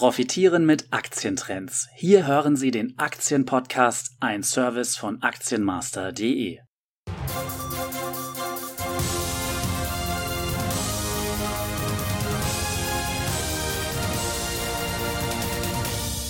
Profitieren mit Aktientrends. Hier hören Sie den Aktienpodcast, ein Service von Aktienmaster.de.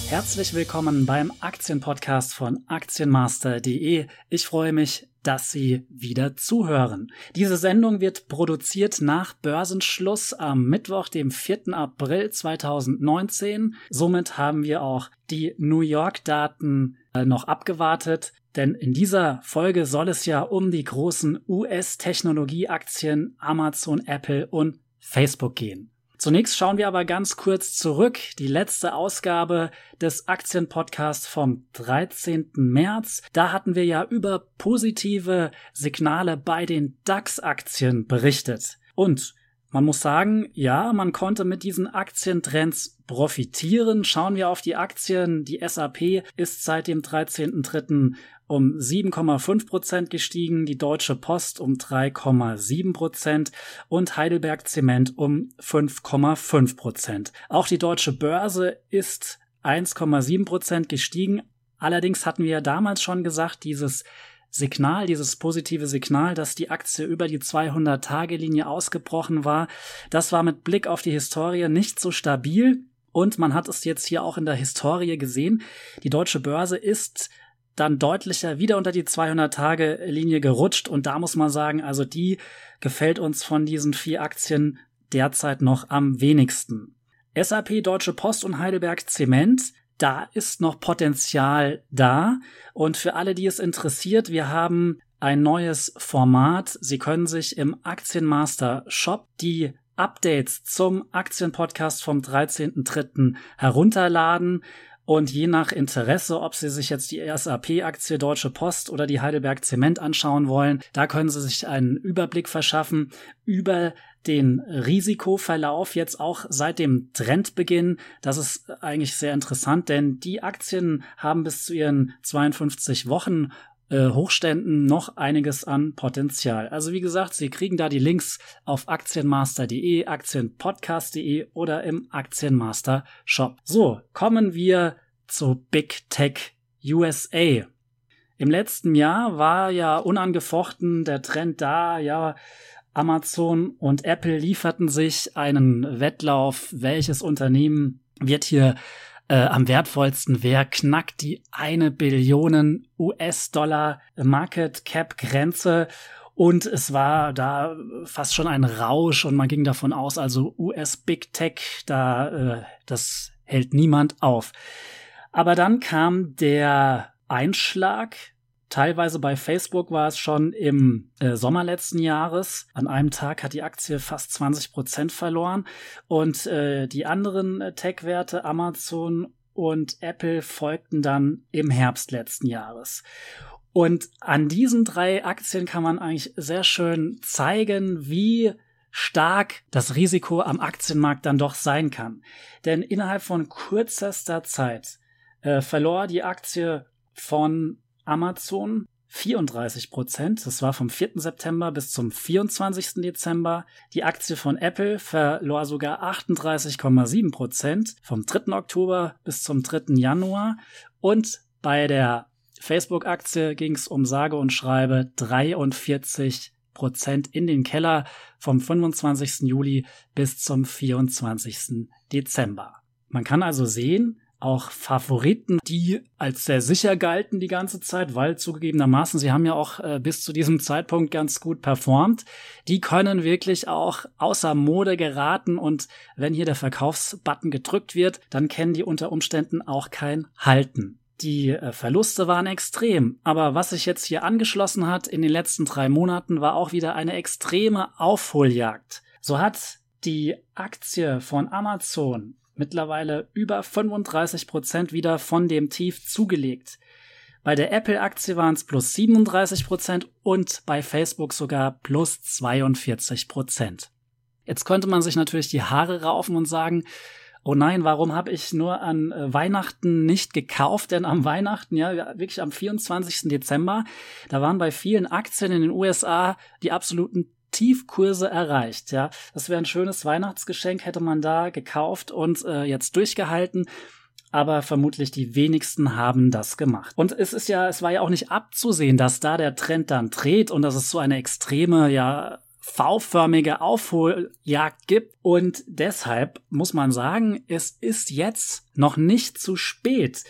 Herzlich willkommen beim Aktienpodcast von Aktienmaster.de. Ich freue mich, dass Sie wieder zuhören. Diese Sendung wird produziert nach Börsenschluss am Mittwoch, dem 4. April 2019. Somit haben wir auch die New York-Daten äh, noch abgewartet. Denn in dieser Folge soll es ja um die großen US-Technologieaktien Amazon, Apple und Facebook gehen. Zunächst schauen wir aber ganz kurz zurück. Die letzte Ausgabe des Aktienpodcasts vom 13. März. Da hatten wir ja über positive Signale bei den DAX-Aktien berichtet. Und man muss sagen, ja, man konnte mit diesen Aktientrends profitieren. Schauen wir auf die Aktien. Die SAP ist seit dem 13.3 um 7,5 Prozent gestiegen, die Deutsche Post um 3,7 Prozent und Heidelberg Zement um 5,5 Prozent. Auch die Deutsche Börse ist 1,7 Prozent gestiegen. Allerdings hatten wir ja damals schon gesagt, dieses Signal, dieses positive Signal, dass die Aktie über die 200-Tage-Linie ausgebrochen war, das war mit Blick auf die Historie nicht so stabil. Und man hat es jetzt hier auch in der Historie gesehen. Die deutsche Börse ist dann deutlicher wieder unter die 200-Tage-Linie gerutscht. Und da muss man sagen, also die gefällt uns von diesen vier Aktien derzeit noch am wenigsten. SAP, Deutsche Post und Heidelberg Zement, da ist noch Potenzial da. Und für alle, die es interessiert, wir haben ein neues Format. Sie können sich im Aktienmaster Shop die Updates zum Aktienpodcast vom 13.3. herunterladen. Und je nach Interesse, ob Sie sich jetzt die SAP-Aktie Deutsche Post oder die Heidelberg Zement anschauen wollen, da können Sie sich einen Überblick verschaffen über den Risikoverlauf jetzt auch seit dem Trendbeginn. Das ist eigentlich sehr interessant, denn die Aktien haben bis zu ihren 52 Wochen äh, Hochständen noch einiges an Potenzial. Also wie gesagt, Sie kriegen da die Links auf aktienmaster.de, aktienpodcast.de oder im Aktienmaster Shop. So, kommen wir zu Big Tech USA. Im letzten Jahr war ja unangefochten der Trend da, ja, Amazon und Apple lieferten sich einen Wettlauf, welches Unternehmen wird hier äh, am wertvollsten. Wer knackt die eine Billionen US-Dollar Market Cap Grenze? Und es war da fast schon ein Rausch und man ging davon aus, also US Big Tech, da äh, das hält niemand auf. Aber dann kam der Einschlag. Teilweise bei Facebook war es schon im äh, Sommer letzten Jahres. An einem Tag hat die Aktie fast 20 Prozent verloren. Und äh, die anderen äh, Tech-Werte, Amazon und Apple, folgten dann im Herbst letzten Jahres. Und an diesen drei Aktien kann man eigentlich sehr schön zeigen, wie stark das Risiko am Aktienmarkt dann doch sein kann. Denn innerhalb von kürzester Zeit äh, verlor die Aktie von Amazon 34 Prozent. Das war vom 4. September bis zum 24. Dezember. Die Aktie von Apple verlor sogar 38,7 Prozent vom 3. Oktober bis zum 3. Januar. Und bei der Facebook-Aktie ging es um sage und schreibe 43 Prozent in den Keller vom 25. Juli bis zum 24. Dezember. Man kann also sehen, auch Favoriten, die als sehr sicher galten die ganze Zeit, weil zugegebenermaßen sie haben ja auch äh, bis zu diesem Zeitpunkt ganz gut performt. Die können wirklich auch außer Mode geraten und wenn hier der Verkaufsbutton gedrückt wird, dann kennen die unter Umständen auch kein Halten. Die äh, Verluste waren extrem, aber was sich jetzt hier angeschlossen hat in den letzten drei Monaten, war auch wieder eine extreme Aufholjagd. So hat die Aktie von Amazon mittlerweile über 35 Prozent wieder von dem Tief zugelegt. Bei der Apple-Aktie waren es plus 37 Prozent und bei Facebook sogar plus 42 Prozent. Jetzt könnte man sich natürlich die Haare raufen und sagen, oh nein, warum habe ich nur an äh, Weihnachten nicht gekauft? Denn am Weihnachten, ja, wirklich am 24. Dezember, da waren bei vielen Aktien in den USA die absoluten Tiefkurse erreicht. Ja, das wäre ein schönes Weihnachtsgeschenk, hätte man da gekauft und äh, jetzt durchgehalten. Aber vermutlich die wenigsten haben das gemacht. Und es ist ja, es war ja auch nicht abzusehen, dass da der Trend dann dreht und dass es so eine extreme, ja, V-förmige Aufholjagd gibt. Und deshalb muss man sagen, es ist jetzt noch nicht zu spät.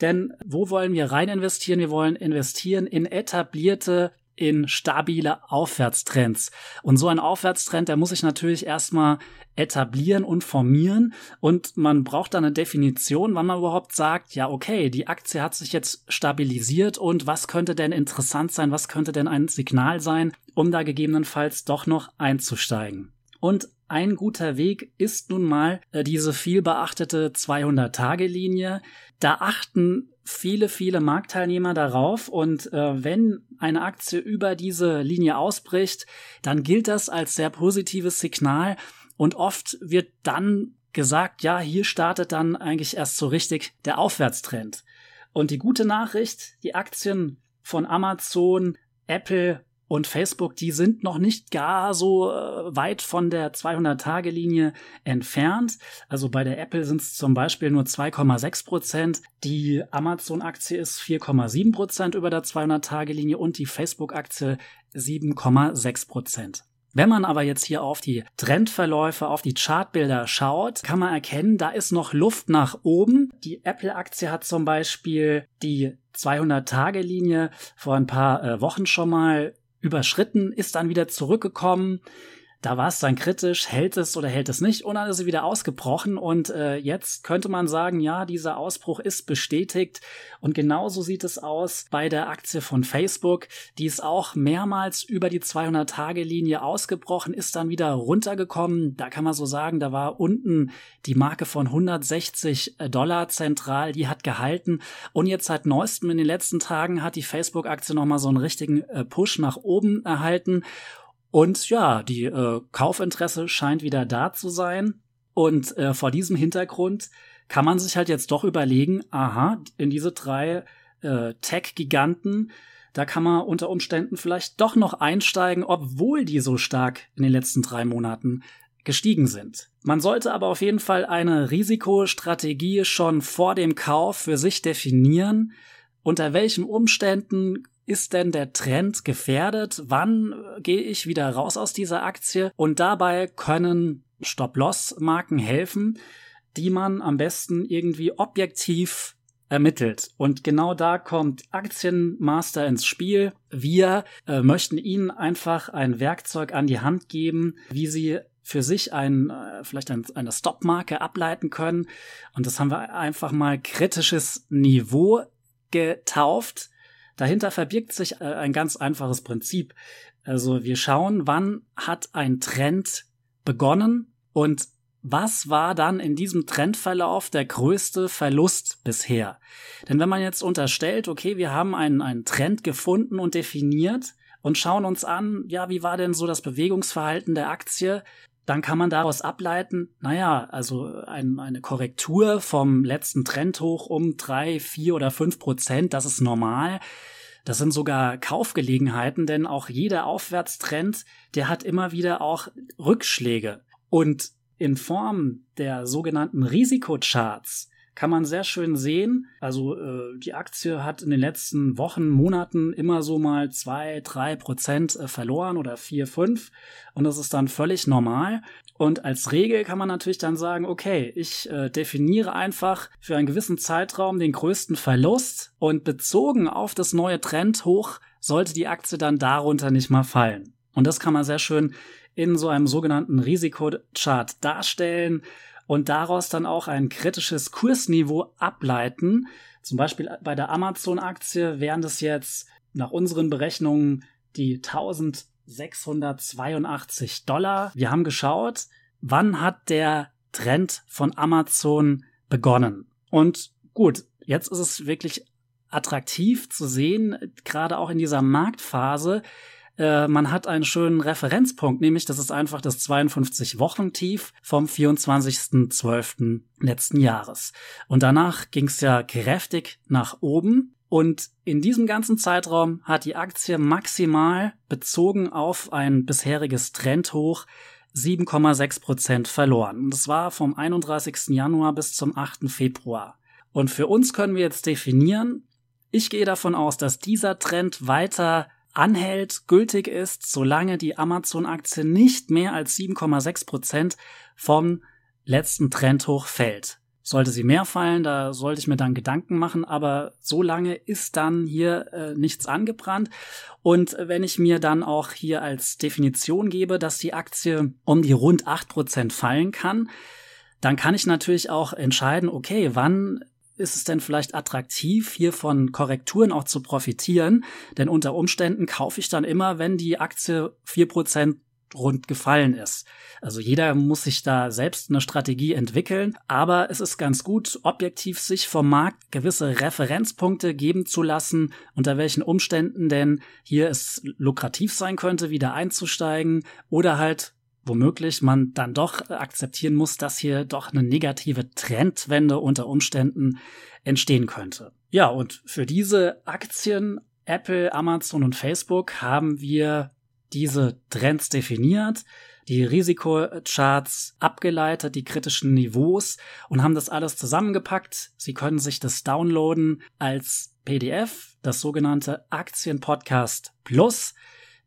Denn wo wollen wir rein investieren? Wir wollen investieren in etablierte in stabile Aufwärtstrends. Und so ein Aufwärtstrend, der muss sich natürlich erstmal etablieren und formieren und man braucht dann eine Definition, wann man überhaupt sagt, ja, okay, die Aktie hat sich jetzt stabilisiert und was könnte denn interessant sein, was könnte denn ein Signal sein, um da gegebenenfalls doch noch einzusteigen. Und ein guter Weg ist nun mal äh, diese viel beachtete 200-Tage-Linie. Da achten viele, viele Marktteilnehmer darauf und äh, wenn eine Aktie über diese Linie ausbricht, dann gilt das als sehr positives Signal und oft wird dann gesagt, ja, hier startet dann eigentlich erst so richtig der Aufwärtstrend. Und die gute Nachricht, die Aktien von Amazon, Apple und Facebook, die sind noch nicht gar so äh, weit von der 200-Tage-Linie entfernt. Also bei der Apple sind es zum Beispiel nur 2,6 Prozent. Die Amazon-Aktie ist 4,7 Prozent über der 200-Tage-Linie und die Facebook-Aktie 7,6 Prozent. Wenn man aber jetzt hier auf die Trendverläufe, auf die Chartbilder schaut, kann man erkennen, da ist noch Luft nach oben. Die Apple-Aktie hat zum Beispiel die 200-Tage-Linie vor ein paar äh, Wochen schon mal überschritten, ist dann wieder zurückgekommen. Da war es dann kritisch, hält es oder hält es nicht. Und dann ist sie wieder ausgebrochen und äh, jetzt könnte man sagen, ja, dieser Ausbruch ist bestätigt. Und genauso sieht es aus bei der Aktie von Facebook, die ist auch mehrmals über die 200-Tage-Linie ausgebrochen, ist dann wieder runtergekommen, da kann man so sagen, da war unten die Marke von 160 Dollar zentral, die hat gehalten. Und jetzt seit neuestem in den letzten Tagen hat die Facebook-Aktie nochmal so einen richtigen äh, Push nach oben erhalten und ja, die äh, Kaufinteresse scheint wieder da zu sein. Und äh, vor diesem Hintergrund kann man sich halt jetzt doch überlegen, aha, in diese drei äh, Tech-Giganten, da kann man unter Umständen vielleicht doch noch einsteigen, obwohl die so stark in den letzten drei Monaten gestiegen sind. Man sollte aber auf jeden Fall eine Risikostrategie schon vor dem Kauf für sich definieren. Unter welchen Umständen ist denn der Trend gefährdet? Wann äh, gehe ich wieder raus aus dieser Aktie? Und dabei können Stop-Loss-Marken helfen, die man am besten irgendwie objektiv ermittelt. Und genau da kommt Aktienmaster ins Spiel. Wir äh, möchten Ihnen einfach ein Werkzeug an die Hand geben, wie Sie für sich ein, äh, vielleicht ein, eine Stop-Marke ableiten können. Und das haben wir einfach mal kritisches Niveau getauft. Dahinter verbirgt sich äh, ein ganz einfaches Prinzip. Also wir schauen, wann hat ein Trend begonnen und was war dann in diesem Trendverlauf der größte Verlust bisher? Denn wenn man jetzt unterstellt, okay, wir haben einen, einen Trend gefunden und definiert und schauen uns an, ja, wie war denn so das Bewegungsverhalten der Aktie, dann kann man daraus ableiten, naja, also ein, eine Korrektur vom letzten Trendhoch um drei, vier oder fünf Prozent, das ist normal. Das sind sogar Kaufgelegenheiten, denn auch jeder Aufwärtstrend, der hat immer wieder auch Rückschläge. Und in Form der sogenannten Risikocharts kann man sehr schön sehen. Also äh, die Aktie hat in den letzten Wochen, Monaten immer so mal zwei, drei Prozent äh, verloren oder vier, fünf. Und das ist dann völlig normal. Und als Regel kann man natürlich dann sagen, okay, ich äh, definiere einfach für einen gewissen Zeitraum den größten Verlust und bezogen auf das neue Trend hoch sollte die Aktie dann darunter nicht mal fallen. Und das kann man sehr schön in so einem sogenannten Risikochart darstellen und daraus dann auch ein kritisches Kursniveau ableiten. Zum Beispiel bei der Amazon-Aktie wären das jetzt nach unseren Berechnungen die 1682 Dollar. Wir haben geschaut, wann hat der Trend von Amazon begonnen. Und gut, jetzt ist es wirklich attraktiv zu sehen, gerade auch in dieser Marktphase, äh, man hat einen schönen Referenzpunkt, nämlich das ist einfach das 52-Wochen-Tief vom 24.12. letzten Jahres. Und danach ging es ja kräftig nach oben. Und in diesem ganzen Zeitraum hat die Aktie maximal bezogen auf ein bisheriges Trendhoch 7,6 Prozent verloren. Und das war vom 31. Januar bis zum 8. Februar. Und für uns können wir jetzt definieren, ich gehe davon aus, dass dieser Trend weiter anhält, gültig ist, solange die Amazon-Aktie nicht mehr als 7,6 Prozent vom letzten Trendhoch fällt. Sollte sie mehr fallen, da sollte ich mir dann Gedanken machen, aber so lange ist dann hier äh, nichts angebrannt. Und wenn ich mir dann auch hier als Definition gebe, dass die Aktie um die rund acht Prozent fallen kann, dann kann ich natürlich auch entscheiden, okay, wann ist es denn vielleicht attraktiv, hier von Korrekturen auch zu profitieren? Denn unter Umständen kaufe ich dann immer, wenn die Aktie vier Prozent rund gefallen ist. Also jeder muss sich da selbst eine Strategie entwickeln, aber es ist ganz gut, objektiv sich vom Markt gewisse Referenzpunkte geben zu lassen, unter welchen Umständen denn hier es lukrativ sein könnte, wieder einzusteigen oder halt womöglich man dann doch akzeptieren muss, dass hier doch eine negative Trendwende unter Umständen entstehen könnte. Ja, und für diese Aktien Apple, Amazon und Facebook haben wir diese Trends definiert, die Risikocharts abgeleitet, die kritischen Niveaus und haben das alles zusammengepackt. Sie können sich das downloaden als PDF, das sogenannte Aktienpodcast Plus.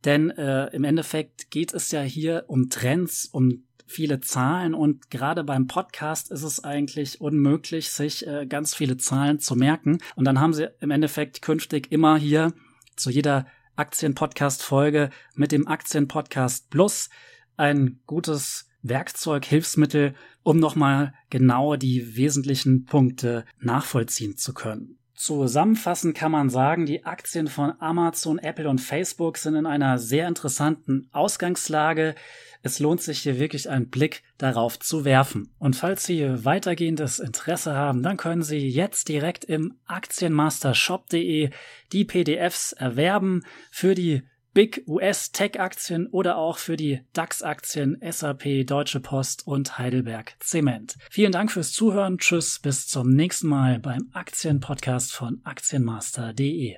Denn äh, im Endeffekt geht es ja hier um Trends, um viele Zahlen und gerade beim Podcast ist es eigentlich unmöglich, sich äh, ganz viele Zahlen zu merken. Und dann haben sie im Endeffekt künftig immer hier zu jeder Aktienpodcast-Folge mit dem Aktienpodcast Plus ein gutes Werkzeug, Hilfsmittel, um nochmal genau die wesentlichen Punkte nachvollziehen zu können. Zusammenfassend kann man sagen, die Aktien von Amazon, Apple und Facebook sind in einer sehr interessanten Ausgangslage. Es lohnt sich hier wirklich einen Blick darauf zu werfen. Und falls Sie weitergehendes Interesse haben, dann können Sie jetzt direkt im Aktienmastershop.de die PDFs erwerben für die Big US Tech Aktien oder auch für die DAX Aktien SAP, Deutsche Post und Heidelberg Zement. Vielen Dank fürs Zuhören. Tschüss, bis zum nächsten Mal beim Aktienpodcast von Aktienmaster.de.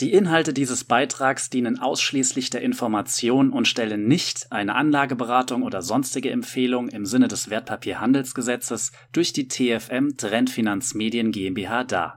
Die Inhalte dieses Beitrags dienen ausschließlich der Information und stellen nicht eine Anlageberatung oder sonstige Empfehlung im Sinne des Wertpapierhandelsgesetzes durch die TFM Trendfinanzmedien GmbH dar